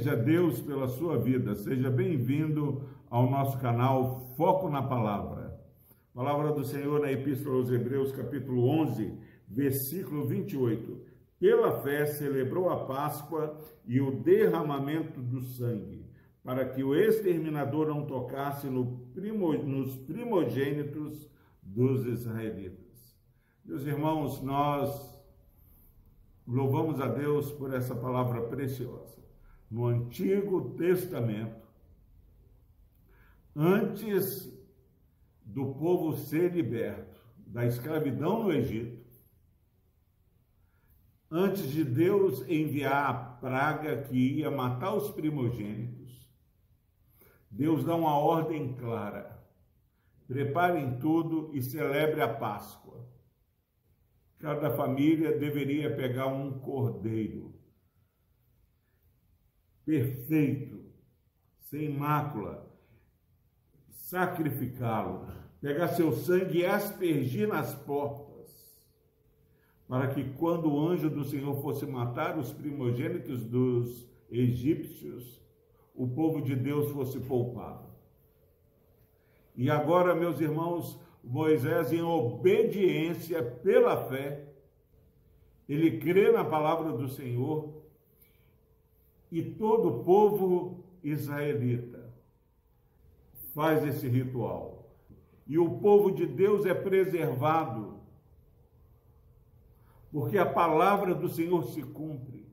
seja Deus pela sua vida. Seja bem-vindo ao nosso canal Foco na Palavra. Palavra do Senhor na Epístola aos Hebreus, capítulo 11, versículo 28. Pela fé celebrou a Páscoa e o derramamento do sangue, para que o exterminador não tocasse no primo, nos primogênitos dos israelitas. Meus irmãos, nós louvamos a Deus por essa palavra preciosa no Antigo Testamento, antes do povo ser liberto da escravidão no Egito, antes de Deus enviar a praga que ia matar os primogênitos, Deus dá uma ordem clara: preparem tudo e celebre a Páscoa. Cada família deveria pegar um cordeiro perfeito, sem mácula, sacrificá-lo, pegar seu sangue e aspergir nas portas, para que quando o anjo do Senhor fosse matar os primogênitos dos egípcios, o povo de Deus fosse poupado. E agora, meus irmãos, Moisés, em obediência pela fé, ele crê na palavra do Senhor e todo o povo israelita faz esse ritual. E o povo de Deus é preservado, porque a palavra do Senhor se cumpre.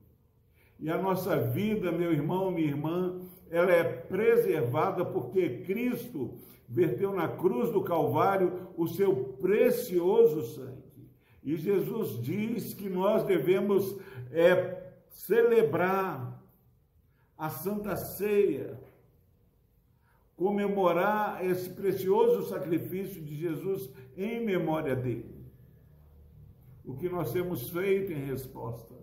E a nossa vida, meu irmão, minha irmã, ela é preservada porque Cristo verteu na cruz do Calvário o seu precioso sangue. E Jesus diz que nós devemos é, celebrar a Santa Ceia, comemorar esse precioso sacrifício de Jesus em memória dele. O que nós temos feito em resposta?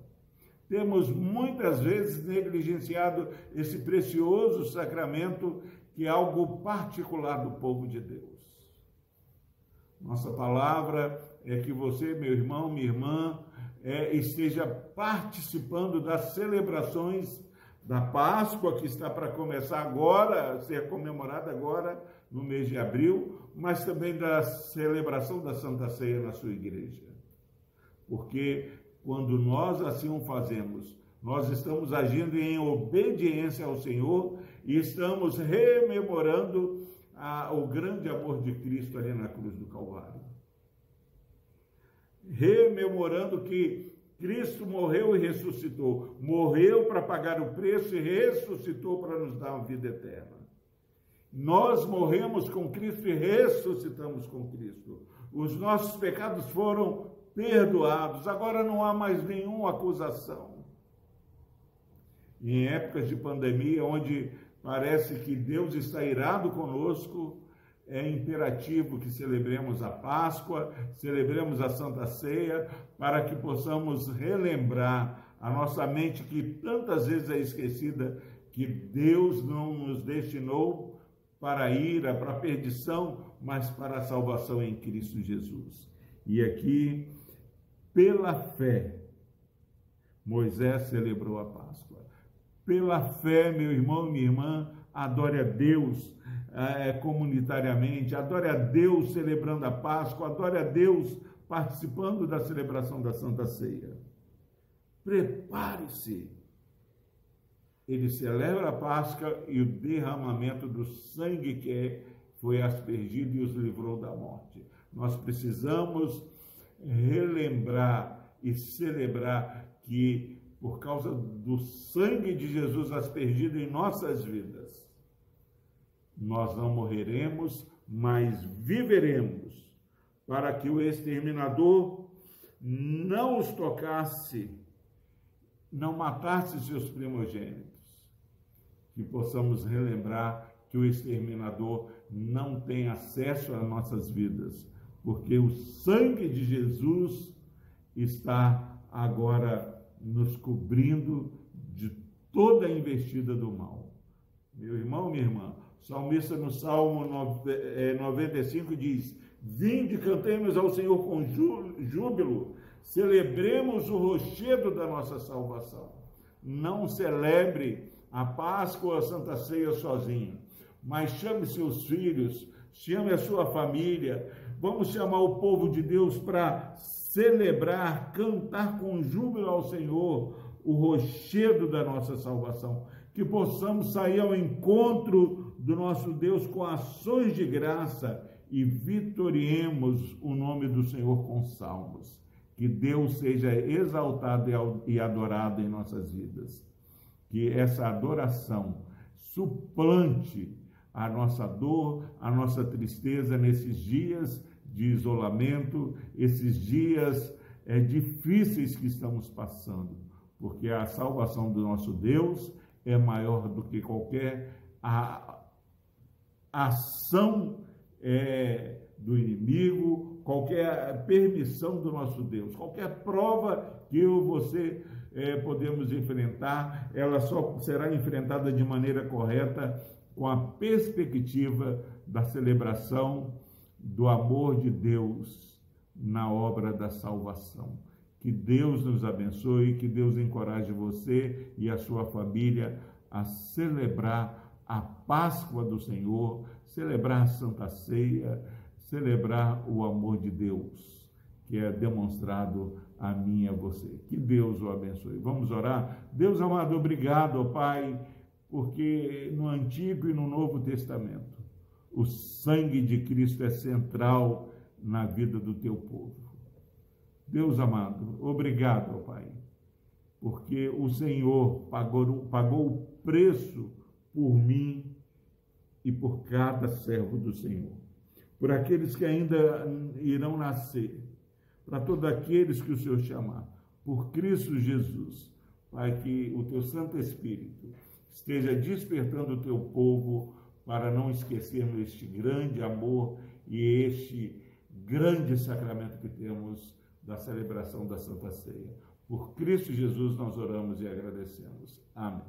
Temos muitas vezes negligenciado esse precioso sacramento que é algo particular do povo de Deus. Nossa palavra é que você, meu irmão, minha irmã, é, esteja participando das celebrações da Páscoa, que está para começar agora, ser comemorada agora, no mês de abril, mas também da celebração da Santa Ceia na sua igreja. Porque quando nós assim o fazemos, nós estamos agindo em obediência ao Senhor e estamos rememorando a, o grande amor de Cristo ali na cruz do Calvário. Rememorando que Cristo morreu e ressuscitou. Morreu para pagar o preço e ressuscitou para nos dar uma vida eterna. Nós morremos com Cristo e ressuscitamos com Cristo. Os nossos pecados foram perdoados. Agora não há mais nenhuma acusação. Em épocas de pandemia, onde parece que Deus está irado conosco, é imperativo que celebremos a Páscoa, celebremos a Santa Ceia, para que possamos relembrar a nossa mente que tantas vezes é esquecida que Deus não nos destinou para a ira, para a perdição, mas para a salvação em Cristo Jesus. E aqui, pela fé, Moisés celebrou a Páscoa. Pela fé, meu irmão, minha irmã, adore a Deus é, comunitariamente, adore a Deus celebrando a Páscoa, adore a Deus participando da celebração da Santa Ceia. Prepare-se. Ele celebra a Páscoa e o derramamento do sangue que foi aspergido e os livrou da morte. Nós precisamos relembrar e celebrar que, por causa do sangue de Jesus aspergido em nossas vidas, nós não morreremos, mas viveremos, para que o exterminador não os tocasse, não matasse seus primogênitos. Que possamos relembrar que o exterminador não tem acesso às nossas vidas, porque o sangue de Jesus está agora nos cobrindo de toda a investida do mal. Meu irmão, minha irmã, salmista no Salmo 95 é, diz: Vinde, cantemos ao Senhor com júbilo, celebremos o rochedo da nossa salvação. Não celebre a Páscoa, a Santa Ceia sozinho, mas chame seus filhos, chame a sua família, vamos chamar o povo de Deus para celebrar, cantar com júbilo ao Senhor o rochedo da nossa salvação, que possamos sair ao encontro do nosso Deus com ações de graça e vitoriemos o nome do Senhor com salmos. Que Deus seja exaltado e adorado em nossas vidas. Que essa adoração suplante a nossa dor, a nossa tristeza nesses dias de isolamento, esses dias é, difíceis que estamos passando, porque a salvação do nosso Deus é maior do que qualquer a, ação é, do inimigo, qualquer permissão do nosso Deus, qualquer prova que eu você é, podemos enfrentar, ela só será enfrentada de maneira correta com a perspectiva da celebração do amor de Deus na obra da salvação. Que Deus nos abençoe, que Deus encoraje você e a sua família a celebrar a Páscoa do Senhor, celebrar a Santa Ceia, celebrar o amor de Deus, que é demonstrado a mim e a você. Que Deus o abençoe. Vamos orar? Deus amado, obrigado, ó Pai, porque no Antigo e no Novo Testamento o sangue de Cristo é central na vida do teu povo. Deus amado, obrigado, Pai, porque o Senhor pagou, pagou o preço por mim e por cada servo do Senhor, por aqueles que ainda irão nascer, para todos aqueles que o Senhor chamar, por Cristo Jesus, Pai, que o teu Santo Espírito esteja despertando o teu povo para não esquecermos este grande amor e este grande sacramento que temos da celebração da Santa Ceia. Por Cristo Jesus nós oramos e agradecemos. Amém.